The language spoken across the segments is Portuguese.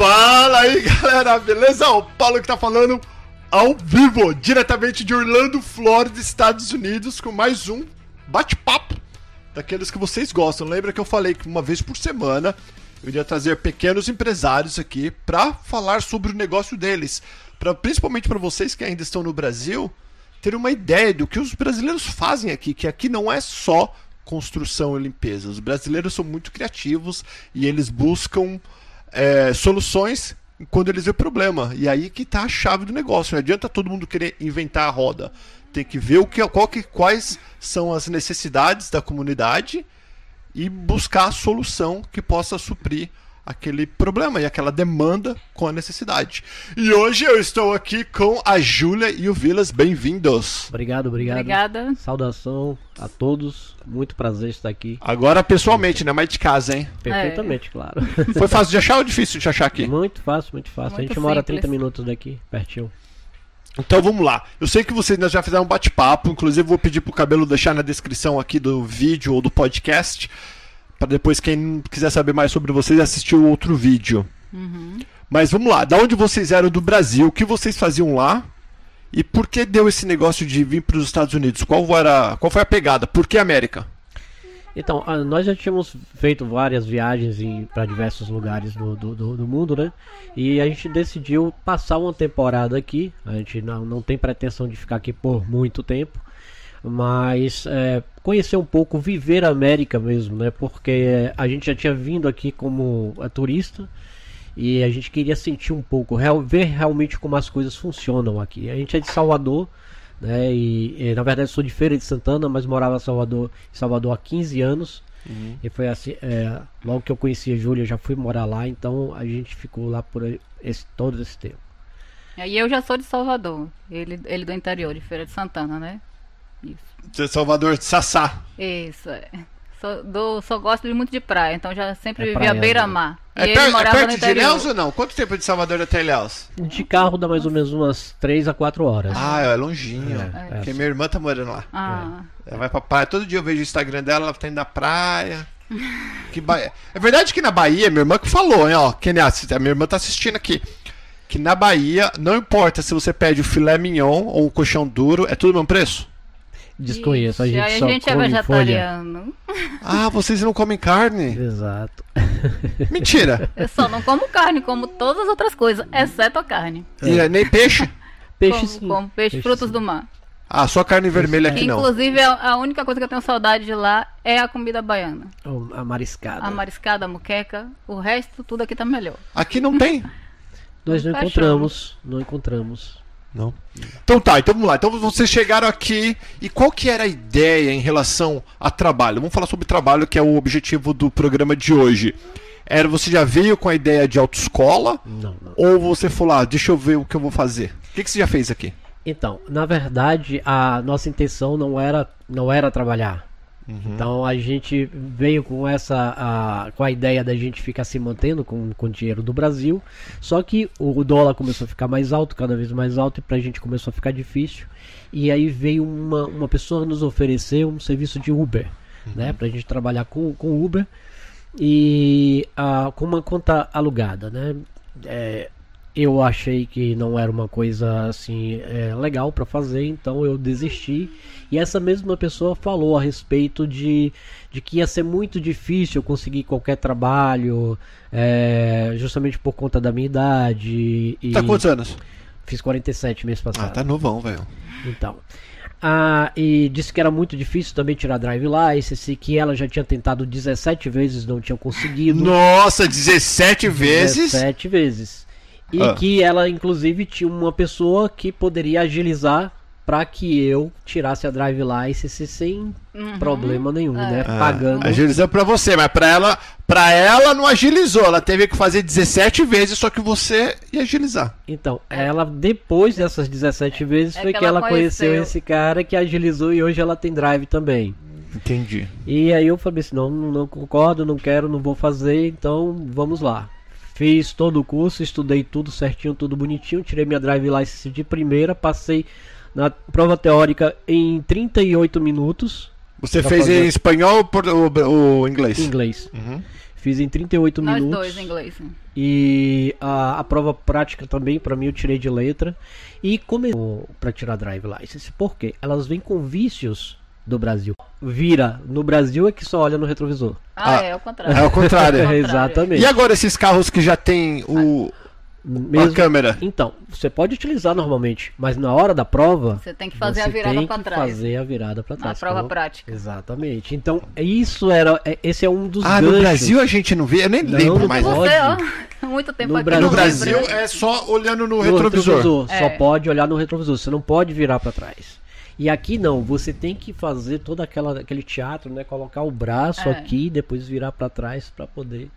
Fala aí, galera, beleza? O Paulo que tá falando ao vivo, diretamente de Orlando, Flórida, Estados Unidos, com mais um bate-papo daqueles que vocês gostam. Lembra que eu falei que uma vez por semana eu iria trazer pequenos empresários aqui para falar sobre o negócio deles, para principalmente para vocês que ainda estão no Brasil ter uma ideia do que os brasileiros fazem aqui, que aqui não é só construção e limpeza. Os brasileiros são muito criativos e eles buscam é, soluções quando eles veem problema. E aí que está a chave do negócio. Não adianta todo mundo querer inventar a roda. Tem que ver o que, qual que, quais são as necessidades da comunidade e buscar a solução que possa suprir aquele problema e aquela demanda com a necessidade. E hoje eu estou aqui com a Júlia e o Vilas, bem-vindos. Obrigado, obrigado. Obrigada. Saudação a todos, muito prazer estar aqui. Agora pessoalmente, né? Mais de casa, hein? Perfeitamente, é. claro. Foi fácil de achar ou difícil de achar aqui? Muito fácil, muito fácil. Muito a gente simples. mora 30 minutos daqui, pertinho. Então vamos lá. Eu sei que vocês já fizeram um bate-papo, inclusive vou pedir pro cabelo deixar na descrição aqui do vídeo ou do podcast para depois quem quiser saber mais sobre vocês assistir o outro vídeo. Uhum. Mas vamos lá, da onde vocês eram do Brasil, o que vocês faziam lá e por que deu esse negócio de vir para os Estados Unidos? Qual era, qual foi a pegada? Por que América? Então, nós já tínhamos feito várias viagens para diversos lugares do, do, do, mundo, né? E a gente decidiu passar uma temporada aqui. A gente não, não tem pretensão de ficar aqui por muito tempo mas é, conhecer um pouco, viver a América mesmo, né? Porque a gente já tinha vindo aqui como é, turista e a gente queria sentir um pouco, real, ver realmente como as coisas funcionam aqui. A gente é de Salvador, né? E, e na verdade sou de Feira de Santana, mas morava em Salvador, em Salvador há 15 anos. Uhum. E foi assim, é, logo que eu conheci a Júlia, já fui morar lá, então a gente ficou lá por esse, todo esse tempo. E eu já sou de Salvador, ele, ele do interior, de Feira de Santana, né? Isso. Salvador de Sassá. Isso, é. Sou, do, só gosto de muito de praia, então já sempre é vivi a beira-mar. É, per, é perto de Ilhéus ou não? Quanto tempo é de Salvador até Ilhéus? De carro dá mais ou menos umas 3 a 4 horas. Ah, é longinho. É, é. Porque minha irmã tá morando lá. Ah. Ela vai pra praia. Todo dia eu vejo o Instagram dela, ela tá indo na praia. que ba... É verdade que na Bahia, minha irmã que falou, hein, ó. Quem a minha irmã tá assistindo aqui. Que na Bahia, não importa se você pede o filé mignon ou o colchão duro, é tudo o mesmo preço? Desconheço, a gente a só gente é come é vegetariano. Folha. Ah, vocês não comem carne? Exato. Mentira. Eu só não como carne, como todas as outras coisas, exceto a carne. E é. nem peixe? Peixe como, sim. Como peixe, peixe frutos sim. do mar. Ah, só carne vermelha aqui não. Inclusive, a única coisa que eu tenho saudade de lá é a comida baiana. a mariscada. A mariscada, a muqueca. O resto, tudo aqui tá melhor. Aqui não tem? Nós não encontramos. Não encontramos. Não? Então tá, então vamos lá. Então vocês chegaram aqui e qual que era a ideia em relação a trabalho? Vamos falar sobre trabalho, que é o objetivo do programa de hoje. Era você já veio com a ideia de autoescola? Não, não. Ou você falou, ah, deixa eu ver o que eu vou fazer? O que, que você já fez aqui? Então, na verdade, a nossa intenção não era, não era trabalhar. Uhum. Então a gente veio com essa a, com a ideia da gente ficar se mantendo com, com o dinheiro do Brasil. Só que o dólar começou a ficar mais alto, cada vez mais alto, e pra gente começou a ficar difícil. E aí veio uma, uma pessoa nos oferecer um serviço de Uber, uhum. né? Pra gente trabalhar com, com Uber e a, com uma conta alugada, né? É, eu achei que não era uma coisa assim é, legal para fazer, então eu desisti. E essa mesma pessoa falou a respeito de, de que ia ser muito difícil conseguir qualquer trabalho, é, justamente por conta da minha idade. E... Tá quantos anos? Fiz 47 mês passado. Ah, tá novão, velho. Então. Ah, e disse que era muito difícil também tirar drive license, que ela já tinha tentado 17 vezes, não tinha conseguido. Nossa, 17 vezes? 17 vezes. E ah. que ela, inclusive, tinha uma pessoa que poderia agilizar para que eu tirasse a drive license sem uhum. problema nenhum, é. né? Ah, Pagando. Agilizou para você, mas para ela, para ela não agilizou, ela teve que fazer 17 vezes, só que você ia agilizar. Então, ela depois dessas 17 vezes é foi que, que ela, conheceu. conheceu esse cara que agilizou e hoje ela tem drive também. Entendi. E aí eu falei assim, não, não concordo, não quero, não vou fazer, então vamos lá. Fiz todo o curso, estudei tudo certinho, tudo bonitinho, tirei minha drive license de primeira, passei na prova teórica em 38 minutos, Você fez fazer em espanhol ou por- o, o inglês? inglês. Uhum. Fiz em 38 Nós minutos. dois em inglês. E a, a prova prática também, pra mim, eu tirei de letra. E começou pra tirar drive license. Por quê? Elas vêm com vícios do Brasil. Vira, no Brasil é que só olha no retrovisor. Ah, Ah, é, ao contrário. É o contrário. contrário. Exatamente. E agora esses carros que já tem o, a Mesmo- câmera? Então, você pode utilizar normalmente, mas na hora da prova. Você tem que fazer a você virada que trás. fazer a virada pra Na trás. prova Como- prática. Exatamente. Então, isso era. é- Esse é um dos Ah, no ganchos. Brasil a gente não vê, eu nem Não, lembro não mais. Você, ó, muito tempo No aqui Brasil- No Brasil é só olhando no, No retrovisor. Só É. pode olhar no retrovisor. Você não pode virar pra trás. E aqui não, você tem que fazer todo aquela, aquele teatro, né? Colocar o braço É. aqui e depois virar pra trás pra poder.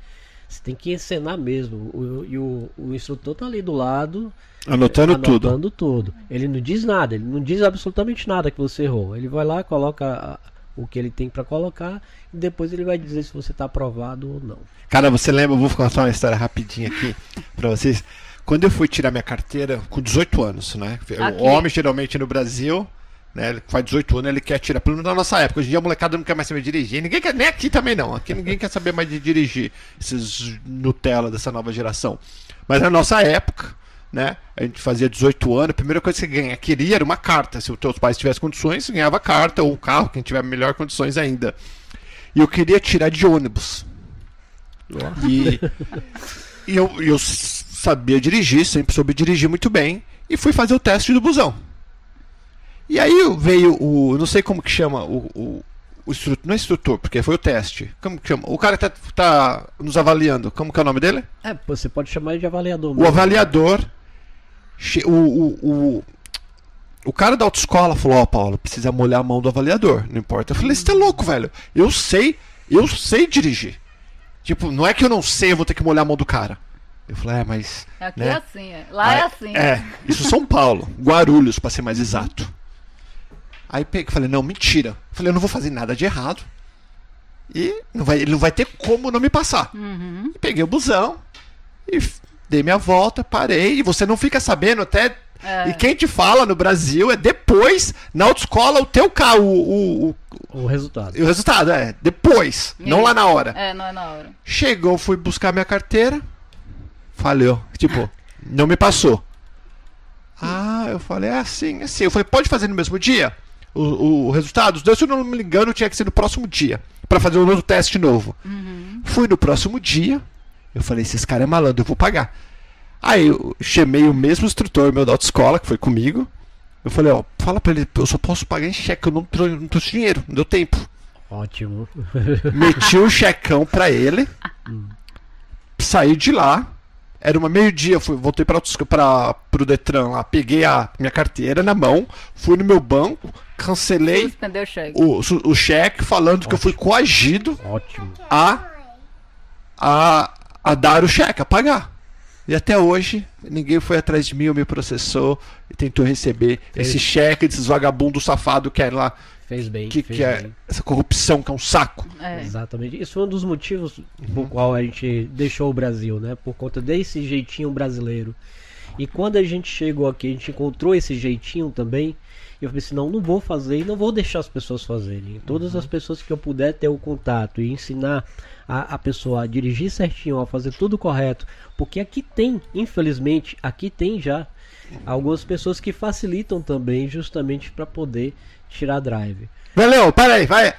Você tem que encenar mesmo. O, e o, o instrutor tá ali do lado, Anotando, tudo. anotando tudo. Ele não diz nada, ele não diz absolutamente nada que você errou. Ele vai lá, coloca o que ele tem pra colocar e depois ele vai dizer se você tá aprovado ou não. Cara, você lembra? Eu vou contar uma história rapidinha aqui pra vocês. Quando eu fui tirar minha carteira, com 18 anos, né? Aqui. O homem, geralmente no Brasil, né? Ele faz 18 anos, ele quer tirar. Pelo menos na nossa época. Hoje em dia a molecada não quer mais saber dirigir. Ninguém quer, nem aqui também não. Aqui ninguém quer saber mais de dirigir. Esses Nutella dessa nova geração. Mas na nossa época, né? A gente fazia 18 anos, a primeira coisa que você ganha, queria era uma carta. Se os teus pais tivessem condições, você ganhava carta, ou um carro, quem tiver melhor condições ainda. E eu queria tirar de ônibus. E, e eu, eu sabia dirigir, sempre soube dirigir muito bem. E fui fazer o teste do busão. E aí veio o. Não sei como que chama o. o, o instrutor, não é instrutor, porque foi o teste. Como que chama? O cara que tá, tá nos avaliando. Como que é o nome dele? É, você pode chamar ele de avaliador. O mesmo. avaliador. che- O, o, o, o cara da autoescola falou: Ó, Paulo, precisa molhar a mão do avaliador. Não importa. Eu falei: Você tá louco, velho? Eu sei, eu sei dirigir. Tipo, não é que eu não sei, eu vou ter que molhar a mão do cara. Eu falei: É, mas. Aqui né? é assim, é. lá é assim. É, isso São Paulo, Guarulhos, pra ser mais exato. Aí peguei, falei, não, mentira. Falei, eu não vou fazer nada de errado. E não vai, ele não vai ter como não me passar. Uhum. E peguei o busão e dei minha volta, parei. E você não fica sabendo até. É. E quem te fala no Brasil é depois, na autoescola, o teu carro, o, o, O resultado. o, o resultado, é, depois, não lá na hora. É, não é na hora. Chegou, fui buscar minha carteira. Falhou. Tipo, não me passou. Ah, eu falei, é assim, é assim. Eu falei, pode fazer no mesmo dia? O, o, resultado? Se eu não me engano, tinha que ser no próximo dia. Pra fazer um outro teste novo. Fui no próximo dia. Eu falei, esses caras é malandro, eu vou pagar. Aí eu chamei o mesmo instrutor meu da autoescola, que foi comigo. Eu falei, ó, fala pra ele, eu só posso pagar em cheque, eu não, tro- não trouxe dinheiro, não deu tempo. Ótimo. Meti um checão pra ele. Saí de lá. Era uma meio-dia, fui- voltei para para pro Detran lá, peguei a minha carteira na mão, fui no meu banco, cancelei Suspendeu o cheque. o, o cheque falando que eu fui coagido Ótimo. a, a a dar o cheque, a pagar. E até hoje ninguém foi atrás de mim, ou me processou e tentou receber esse cheque desses vagabundos safados que é lá, Fez bem. que, fez que é bem. essa corrupção que é um saco. É. Exatamente. Isso foi um dos motivos por qual a gente deixou o Brasil, né? Por conta desse jeitinho brasileiro. E quando a gente chegou aqui, a gente encontrou esse jeitinho também. E eu falei assim, não, não vou fazer e não vou deixar as pessoas fazerem. Todas as pessoas que eu puder ter o contato e ensinar a, a pessoa a dirigir certinho, a fazer tudo correto. Porque aqui tem, infelizmente, aqui tem já algumas pessoas que facilitam também justamente para poder tirar drive. Valeu, para aí, vai.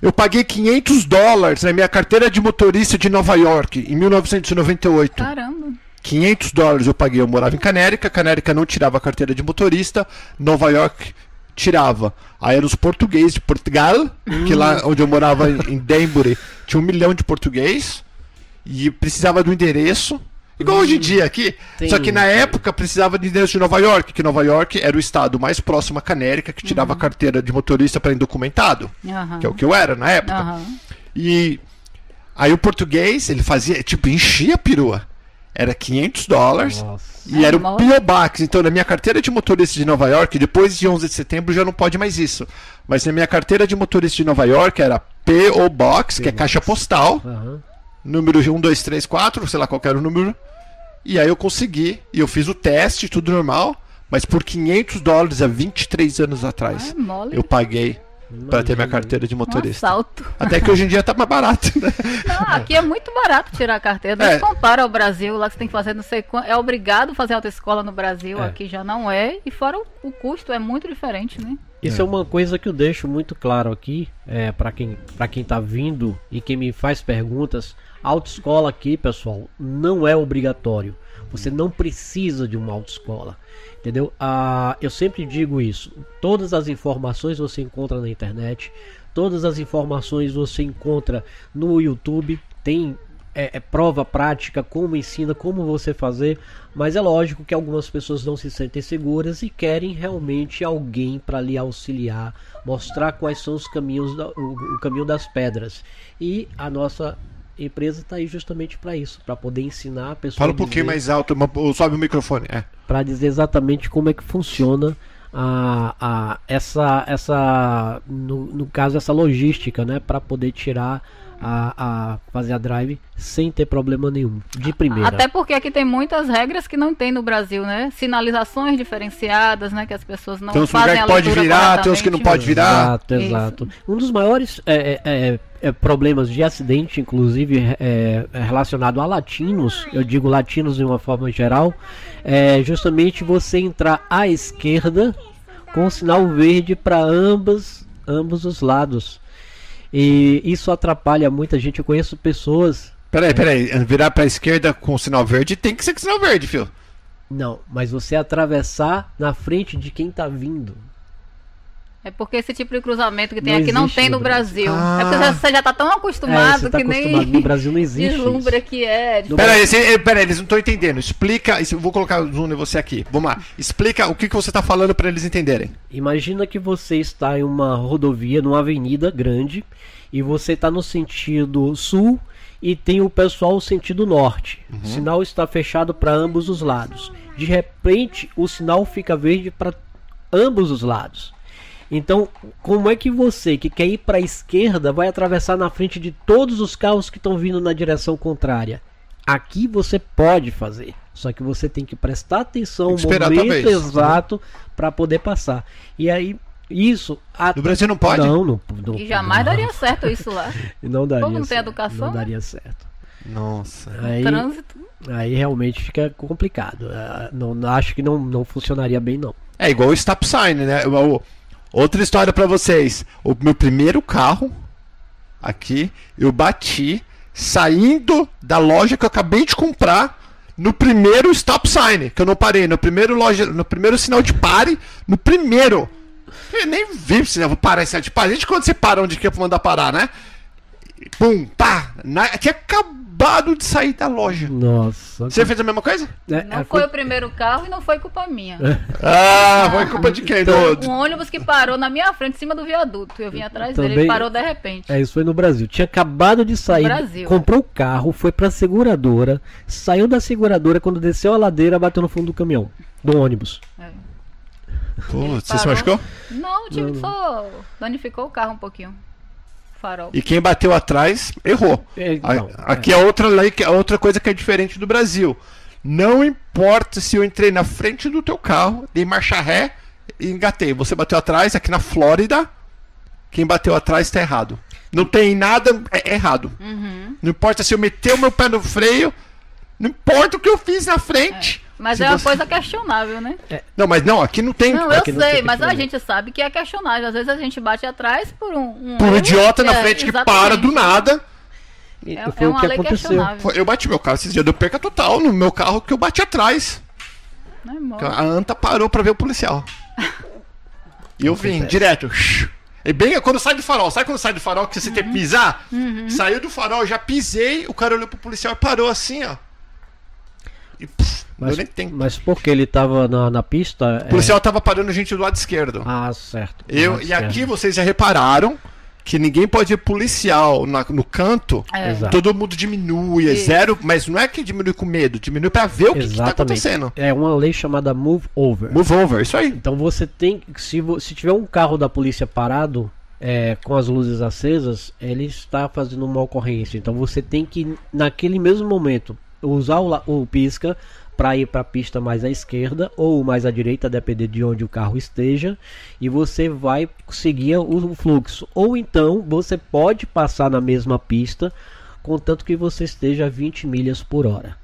Eu paguei 500 dólares na minha carteira de motorista de Nova York em 1998. Caramba. 500 dólares eu paguei. Eu morava em Canérica, Canérica não tirava a carteira de motorista, Nova York tirava. Aí eram os portugueses de Portugal, que lá onde eu morava em Danbury tinha um milhão de português e precisava do endereço. Igual hoje em dia aqui. Tem Só que na época precisava de endereço de Nova York, que Nova York era o estado mais próximo à Canérica que tirava a carteira de motorista para indocumentado, Aham. que é o que eu era na época. Aham. E aí o português, ele fazia, tipo, enchia a perua. Era 500 dólares. Nossa. E É, era um mó- P.O. Box. Então, na minha carteira de motorista de Nova York, depois de 11 de setembro já não pode mais isso. Mas na minha carteira de motorista de Nova York era P.O. Box, que é caixa postal, Aham. número 1, 2, 3, 4, sei lá qual era o número. E aí eu consegui, e eu fiz o teste, tudo normal. Mas por 500 dólares há 23 anos atrás, Ah, mole. eu paguei pra ter minha carteira de Um motorista. assalto. Até que hoje em dia tá mais barato, né? Não, aqui é muito barato tirar a carteira. Não É. se compara ao Brasil, lá que você tem que fazer não sei quanto. É obrigado a fazer autoescola no Brasil, É. aqui já não é. E fora o, o custo é muito diferente, né? Isso é. uma coisa que eu deixo muito claro aqui, é, para quem, pra quem tá vindo e quem me faz perguntas. A autoescola aqui, pessoal, não é obrigatório. Você não precisa de uma autoescola. Entendeu? Ah, eu sempre digo isso. Todas as informações você encontra na internet. Todas as informações você encontra no YouTube. Tem é, é prova prática, como ensina, como você fazer. Mas é lógico que algumas pessoas não se sentem seguras e querem realmente alguém para lhe auxiliar, mostrar quais são os caminhos, da- o, o caminho das pedras. E a nossa empresa está aí justamente para isso, para poder ensinar a pessoa. Fala um pouquinho mais alto, uma- sobe o microfone. É. Para dizer exatamente como é que funciona a, a essa essa no, no caso essa logística, né, para poder tirar a, a fazer a drive sem ter problema nenhum de primeira. Até porque aqui tem muitas regras que não tem no Brasil, né? Sinalizações diferenciadas, né? Que as pessoas não Tem uns fazem que pode virar, tem uns que não pode virar. Exato, Isso. exato. Um dos maiores é, é, é, é, problemas de acidente, inclusive é, é relacionado a latinos, eu digo latinos de uma forma geral, é justamente você entrar à esquerda com o sinal verde para ambas ambos os lados. E isso atrapalha muita gente. Eu conheço pessoas. Peraí, peraí. Virar pra esquerda com sinal verde tem que ser com sinal verde, filho. Não, mas você atravessar na frente de quem tá vindo. É porque esse tipo de cruzamento que tem Não aqui não tem no no Brasil. Ah. É porque você já tá tão É, acostumado você tá que acostumado. nem No Brasil não existe. deslumbra isso. que é. No Peraí, eh, peraí, eles não estão entendendo. Explica. Eu vou colocar o zoom em você aqui. Vamos lá. Explica o que, que você tá falando pra eles entenderem. Imagina que você está em uma rodovia, numa avenida grande, e você está no sentido sul e tem o pessoal no sentido norte. O sinal está fechado para ambos os lados. De repente, o sinal fica verde para ambos os lados. Então, como é que você que quer ir para a esquerda vai atravessar na frente de todos os carros que estão vindo na direção contrária? Aqui você pode fazer, só que você tem que prestar atenção no momento vez. exato para poder passar. E aí isso a- No Brasil não pode? Não, não, não E jamais não, daria certo isso lá. Não daria. Como não tem certo, educação, Não né? daria certo. Nossa. Aí, Trânsito. aí realmente fica complicado. Ah, Não, não- acho que não, não funcionaria bem não. É igual o stop sign, né? O- Outra história pra vocês. O meu primeiro carro aqui, eu bati saindo da loja que eu acabei de comprar no primeiro stop sign, que eu não parei, no primeiro loja, no primeiro sinal de pare, no primeiro. Eu nem vi se eu vou parar esse sinal de pare. Desde quando você para onde que eu vou mandar parar, né? Pum, pá. Na, tinha acabado de sair da loja. Nossa. Você fez a mesma coisa? É, Não é, foi o primeiro carro e não foi culpa minha. Ah, foi culpa de quem? Do, do- Um ônibus que parou na minha frente, em cima do viaduto. Eu vim atrás dele, Também- ele parou de repente. É, isso foi no Brasil. Tinha acabado de sair, Brasil. comprou o carro, foi pra seguradora, saiu da seguradora, quando desceu a ladeira, bateu no fundo do caminhão, do ônibus. É. Putz, você se machucou? Não, o time Não, não. só danificou o carro um pouquinho. Farol. E quem bateu atrás errou. É, A- não, Aqui é outra lei, que é outra coisa que é diferente do Brasil. Não importa se eu entrei na frente do teu carro, dei marcha ré e engatei. Você bateu atrás, aqui na Flórida, quem bateu atrás tá errado. Não tem nada é é errado. Uhum. Não importa se eu meter o meu pé no freio, não importa o que eu fiz na frente. Mas Se é uma você- coisa questionável, né? Não, mas não, aqui não tem. Não, eu Aqui não tem sei, mas a gente sabe que é questionável. Às vezes a gente bate atrás por um. um Por um idiota na É, frente que exatamente. para do nada. E É, foi é o uma que lei aconteceu. Eu bati meu carro esses dias, deu perca total no meu carro que eu bati atrás. Né, amor? A anta parou pra ver o policial. E eu vim, direto. E bem quando sai do farol, sabe quando sai do farol que você tem que pisar? Saiu do farol, já pisei, o cara olhou pro policial e parou assim, ó. E pff, Mas, deu nem tempo. mas porque ele tava na, na pista. O policial tava parando gente do lado esquerdo. Ah, certo. eu, e certo. aqui vocês já repararam que ninguém pode ir policial na- no canto. É. Todo mundo diminui, é zero, mas não é que diminui com medo, diminui pra ver o que, que tá Exatamente. acontecendo. É uma lei chamada Move Over. Move over, isso aí. Então você tem. Se, se tiver um carro da polícia parado é, com as luzes acesas, ele está fazendo uma ocorrência. Então você tem que, naquele mesmo momento, usar o, o pisca para ir para a pista mais à esquerda ou mais à direita, depender de onde o carro esteja, e você vai seguir o fluxo. Ou então você pode passar na mesma pista, contanto que você esteja a 20 milhas por hora.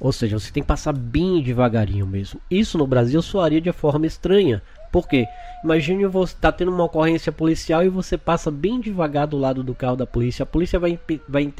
Ou seja, você tem que passar bem devagarinho mesmo. Isso no Brasil soaria de forma estranha. Por quê? Imagine você tá tendo uma ocorrência policial e você passa bem devagar do lado do carro da polícia. A polícia vai, vai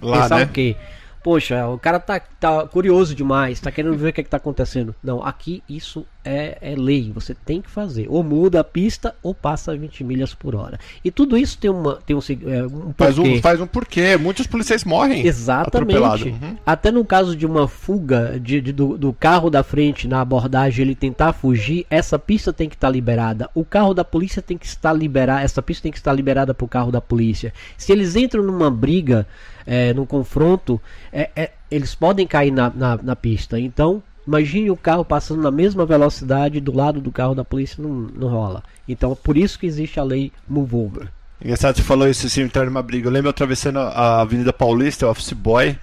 Lá, pensar né? o quê? Poxa, o cara tá, tá curioso demais, tá querendo ver o que, é que tá acontecendo. Não, aqui isso é, é lei, você tem que fazer. Ou muda a pista ou passa 20 milhas por hora. E tudo isso tem, uma, tem um, é, um Faz um, faz um porquê. Muitos policiais morrem. Exatamente. Uhum. Até no caso de uma fuga de, de- do, do carro da frente na abordagem, ele tentar fugir, essa pista tem que estar liberada. O carro da polícia tem que estar liberado. Essa pista tem que estar liberada para o carro da polícia. Se eles entram numa briga, é, num confronto, é, é, eles podem cair na, na, na pista. Então, imagine o carro passando na mesma velocidade do lado do carro da polícia, não, não rola. Então, por isso que existe a lei Move Over. Engraçado, você falou isso assim, entrar numa briga. Eu lembro eu atravessando a Avenida Paulista, o Office Boy.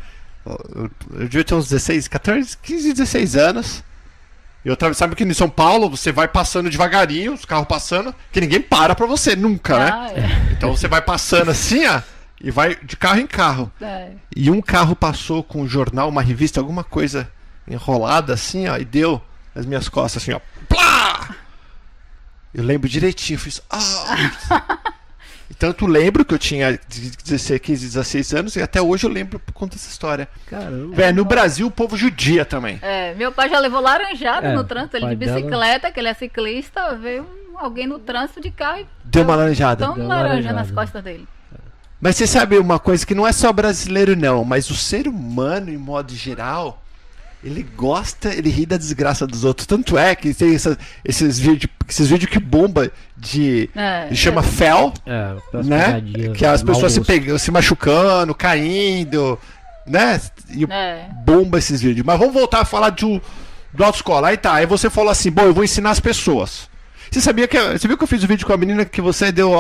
Eu, eu devia ter uns 16, 14, 15, 16 anos. E eu atravessava aqui em São Paulo, você vai passando devagarinho, os carros passando, que ninguém para pra você, nunca, né? Ah, é. Então você vai passando assim, ó, e vai de carro em carro. É. E um carro passou com um jornal, uma revista, alguma coisa enrolada assim, ó, e deu nas minhas costas assim, ó. Plá! Eu lembro direitinho, fiz. Ah! E tanto lembro que eu tinha 16, 15, 16 anos e até hoje eu lembro por conta dessa história. Caramba. Véi, no Brasil o povo judia também. É, meu pai já levou laranjada É, no trânsito, ele de dela- bicicleta, que ele é ciclista, veio alguém no trânsito de carro e Deu uma laranjada. tão Deu laranja laranjada. nas costas dele. Mas você sabe uma coisa que não é só brasileiro não, mas o ser humano em modo geral, ele gosta, ele ri da desgraça dos outros. Tanto é que tem essa- esses vídeos, esses vídeos que bomba de É, chama fel, É, né? Que as pessoas se, pegam, se machucando, caindo, né? E É. bomba esses vídeos. Mas vamos voltar a falar do, do autoescola. Aí tá, aí você falou assim, bom, eu vou ensinar as pessoas. Você sabia que. Você viu que eu fiz o vídeo com a menina que você deu.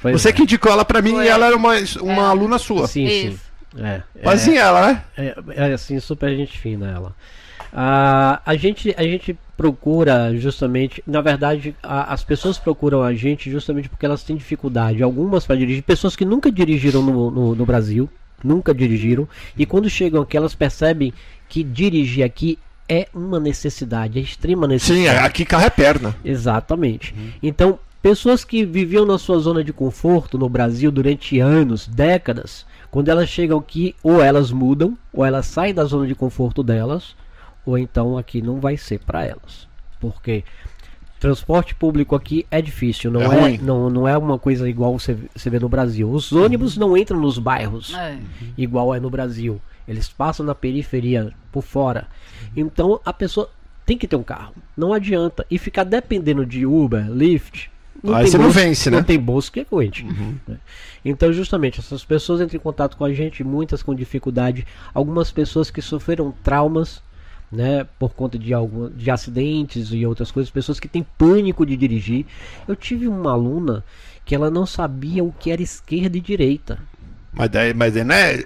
Pois você é. que indicou ela pra mim Foi. e ela era uma, uma É. aluna sua. Sim, sim. É, é, Fazinha ela, né? é, é assim, super gente fina ela. Ah, a, gente, a gente procura justamente, na verdade, a- as pessoas procuram a gente justamente porque elas têm dificuldade. Algumas para dirigir, pessoas que nunca dirigiram no, no, no Brasil, nunca dirigiram, e quando chegam aqui elas percebem que dirigir aqui é uma necessidade, é extrema Sim, necessidade. aqui carro é perna. Exatamente. Então, pessoas que viviam na sua zona de conforto no Brasil durante anos, décadas, quando elas chegam aqui, ou elas mudam, ou elas saem da zona de conforto delas, ou então aqui não vai ser para elas. Porque transporte público aqui é difícil, não É é, não, não é uma coisa igual você, você vê no Brasil. Os ônibus não entram nos bairros É. igual é no Brasil. Eles passam na periferia por fora. Então a pessoa tem que ter um carro. Não adianta. E ficar dependendo de Uber, Lyft. Aí você não bolso- vence, né? Não tem bolso que aguente. né? Então, justamente, essas pessoas entram em contato com a gente, muitas com dificuldade. Algumas pessoas que sofreram traumas, né, por conta de, algum, de acidentes e outras coisas. Pessoas que têm pânico de dirigir. Eu tive uma aluna que ela não sabia o que era esquerda e direita. Mas daí, mas daí não é.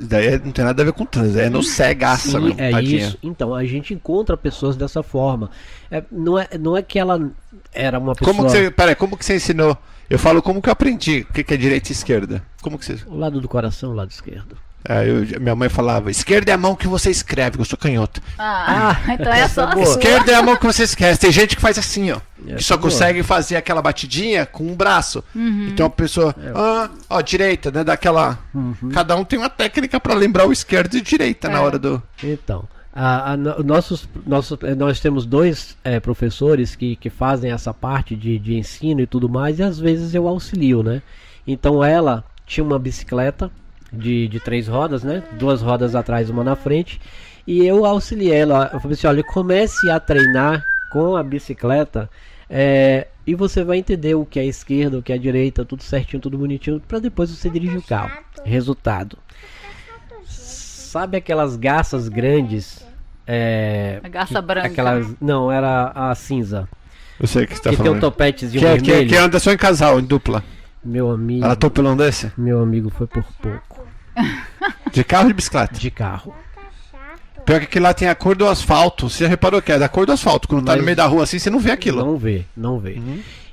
Daí não tem nada a ver com trânsito, é no cegaça, Sim, mesmo, é tadinha. isso. Então, a gente encontra pessoas dessa forma. É, não, é, não é que ela era uma pessoa. Como que você. Peraí, como que você ensinou? Eu falo como que eu aprendi o que que é direita e esquerda. Como que você. O lado do coração, o lado esquerdo. É, eu- minha mãe falava, esquerda é a mão que você escreve, eu sou canhoto. Ah, então é só é boa. Esquerda é a mão que você esquece. Tem gente que faz assim, ó. Essa Que só é boa. consegue fazer aquela batidinha com um braço. Uhum. Então a pessoa. Ah, ó, direita, né? Daquela. Cada um tem uma técnica pra lembrar o esquerdo e direita na É. hora do. Então, a- a no- nossos, nossos, eh, nós temos dois eh, professores que, que fazem essa parte de, de ensino e tudo mais, e às vezes eu auxilio, né? Então ela tinha uma bicicleta de, de três rodas, né? Duas rodas atrás, uma na frente, e eu auxiliei ela. Eu falei assim: olha, comece a treinar com a bicicleta. eh, e você vai entender o que é esquerda, o que é direita, tudo certinho, tudo bonitinho, para depois você dirigir o carro. Resultado. Sabe aquelas garças grandes? É, A garça que- branca. Aquelas, não, era a cinza. Eu sei o que você tá que tem um falando. topetezinho Que, é- que, é- vermelho. que anda só em casal, em dupla. Meu amigo, Ela atropelou um desse? meu amigo foi por pouco. De carro ou de bicicleta? De carro. Pior que lá tem a cor do asfalto. Você já reparou que é da cor do asfalto. Quando tá Mas- no meio da rua assim, você não vê aquilo. Não vê, não vê.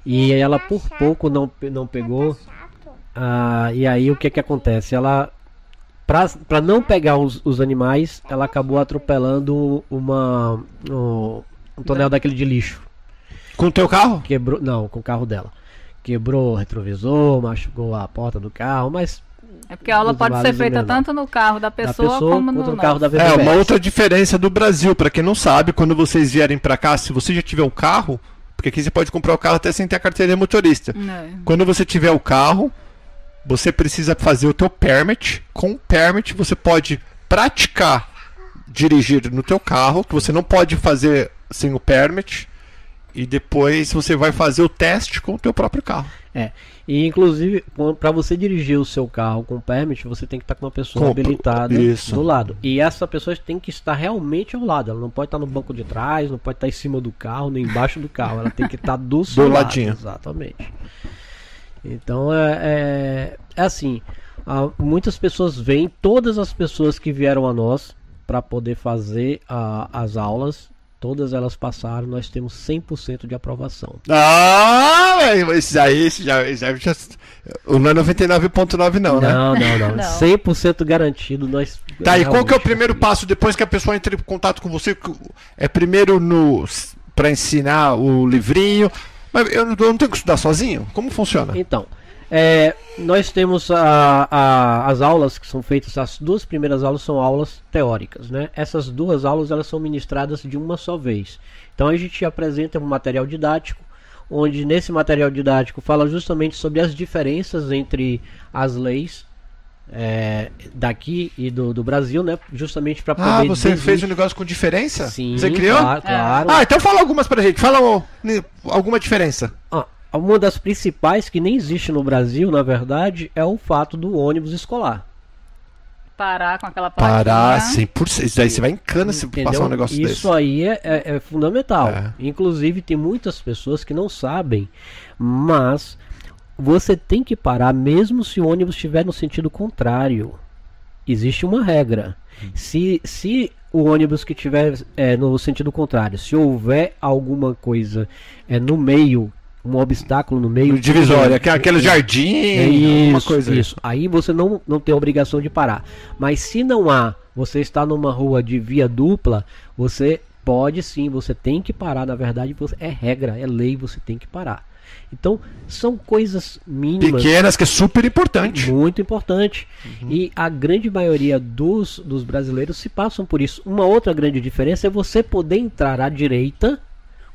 E ela por pouco não, não pegou. ah, e aí o que que acontece? Ela pra, pra não pegar os, os animais, ela acabou atropelando uma um, um tonel daquele de lixo. Com o teu carro? Quebrou, não, com o carro dela. Quebrou o retrovisor, machucou a porta do carro, mas É porque a aula pode ser feita tanto no carro da da pessoa, pessoa como no, quanto no carro da. É, uma outra diferença do Brasil, pra quem não sabe, quando vocês vierem pra cá, se você já tiver um carro, porque aqui você pode comprar o carro até sem ter a carteira de motorista. É. Quando você tiver o carro, você precisa fazer o teu permit. Com o permit você pode praticar dirigir no teu carro, que você não pode fazer sem o permit. E depois você vai fazer o teste com o teu próprio carro. É. E inclusive, para você dirigir o seu carro com permit, você tem que estar com uma pessoa Com- habilitada isso. do lado. E essa pessoa tem que estar realmente ao lado. Ela não pode estar no banco de trás, não pode estar em cima do carro, nem embaixo do carro. Ela tem que estar do seu lado. ladinho. Exatamente. Então é, é, é assim. ah, muitas pessoas vêm, todas as pessoas que vieram a nós para poder fazer ah, as aulas, todas elas passaram. Nós temos 100% de aprovação. Ah, velho, esse aí, esse já, esse já, já- o não é 99.9 não, né? Não, não, não. Não. 100% garantido. Nós Tá, e qual que é o primeiro passo depois que a pessoa entra em contato com você? É primeiro no para ensinar o livrinho. Mas eu não, eu não tenho que estudar sozinho? Como funciona? Então, é, nós temos a- a- as aulas que são feitas, as duas primeiras aulas são aulas teóricas, né? Essas duas aulas elas são ministradas de uma só vez. Então a gente apresenta um material didático, onde nesse material didático fala justamente sobre as diferenças entre as leis é, daqui e do, do Brasil, né? Justamente para poder Ah, você dizer- fez um negócio com diferença? Sim, Você criou? claro, claro. Ah, então fala algumas pra gente. Fala alguma diferença. Ah, uma das principais que nem existe no Brasil, na verdade, é o fato do ônibus escolar. Parar com aquela plaquinha. Parar 100%. Isso daí você vai em cana se Entendeu? passar um negócio Isso desse. aí é, é- é fundamental. É. Inclusive, tem muitas pessoas que não sabem, mas você tem que parar mesmo se o ônibus estiver no sentido contrário. Existe uma regra. Se, se o ônibus que estiver é, no sentido contrário, se houver alguma coisa é, no meio, um obstáculo no meio. No divisório, aquele, aquele jardim, É isso, coisa. aí. isso. Aí você não, não tem obrigação de parar. Mas se não há, você está numa rua de via dupla, você pode sim, você tem que parar. Na verdade, você, é regra, é lei, você tem que parar. Então, são coisas mínimas. Pequenas, que é super importante. Muito importante. E a grande maioria dos, dos brasileiros se passam por isso. Uma outra grande diferença é você poder entrar à direita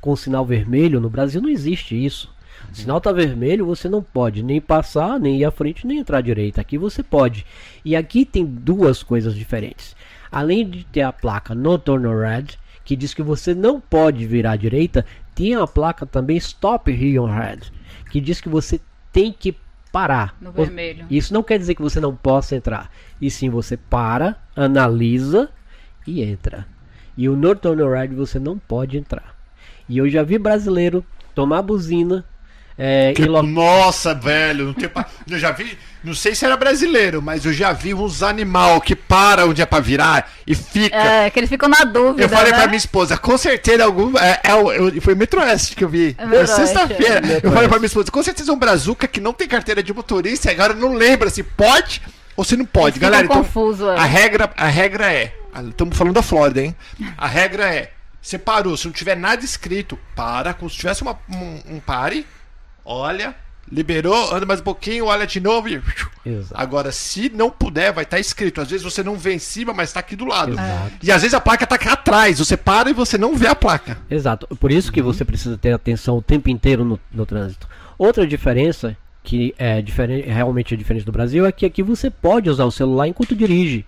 com sinal vermelho. No Brasil não existe isso. O sinal está vermelho, você não pode nem passar, nem ir à frente, nem entrar à direita. Aqui você pode. E aqui tem duas coisas diferentes. Além de ter a placa No Turn Red, que diz que você não pode virar à direita, tem a placa também Stop Here on Red, que diz que você tem que parar. No vermelho. Isso não quer dizer que você não possa entrar. E sim, você para, analisa e entra. E o No Turn Red você não pode entrar. E eu já vi brasileiro tomar buzina. É, Que- e lo- Nossa, velho, não tem pa- eu já vi, não sei se era brasileiro, mas eu já vi uns animal que para onde é pra virar e fica. É, que eles ficam na dúvida. Eu falei né? pra minha esposa, com certeza algum. É, é o- eu- foi Metroeste que eu vi. É sexta-feira. é. Eu falei pra minha esposa, com certeza é um brazuca que não tem carteira de motorista e agora não lembra se pode ou se não pode. Eles Galera, então. confusos, é. A regra, a regra é. Estamos falando da Flórida, hein? A regra é. Você parou, se não tiver nada escrito, para. Como se tivesse uma- um, um pare, olha, liberou, anda mais um pouquinho, olha de novo e. Exato. Agora, se não puder, vai estar escrito. Às vezes você não vê em cima, mas está aqui do lado. Exato. E às vezes a placa está aqui atrás. Você para e você não vê a placa. Exato. Por isso que você precisa ter atenção o tempo inteiro no, no trânsito. Outra diferença, que é diferente, realmente é diferente do Brasil, é que aqui você pode usar o celular enquanto dirige.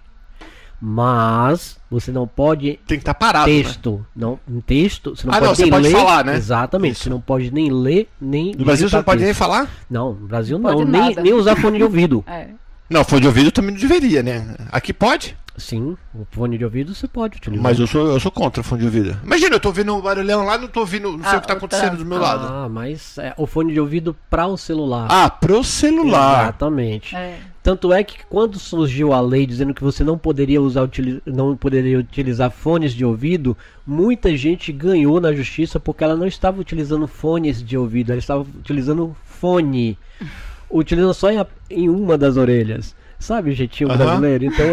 Mas você não pode Tem que estar parado. né? texto. Não, em texto, você não Ah, pode não, você nem pode ler. falar, né? Exatamente. Isso. Você não pode nem ler, nem. No Brasil você não pode nem falar? Não, no Brasil Não não. pode Nem, nada. nem usar fone de ouvido. É. Não, fone de ouvido também não deveria, né? Aqui pode. Sim, o fone de ouvido você pode utilizar. Mas eu sou, eu sou contra fone de ouvido. Imagina, eu tô ouvindo o barulhão lá, não tô ouvindo, não sei Ah, o que tá o acontecendo do meu lado. Ah, mas é, o fone de ouvido para o celular. Ah, pro celular. Exatamente. É. Tanto é que quando surgiu a lei dizendo que você não poderia usar não poderia utilizar fones de ouvido, muita gente ganhou na justiça porque ela não estava utilizando fones de ouvido, ela estava utilizando fone, utilizando só em, em uma das orelhas. Sabe o jeitinho Aham. brasileiro? Então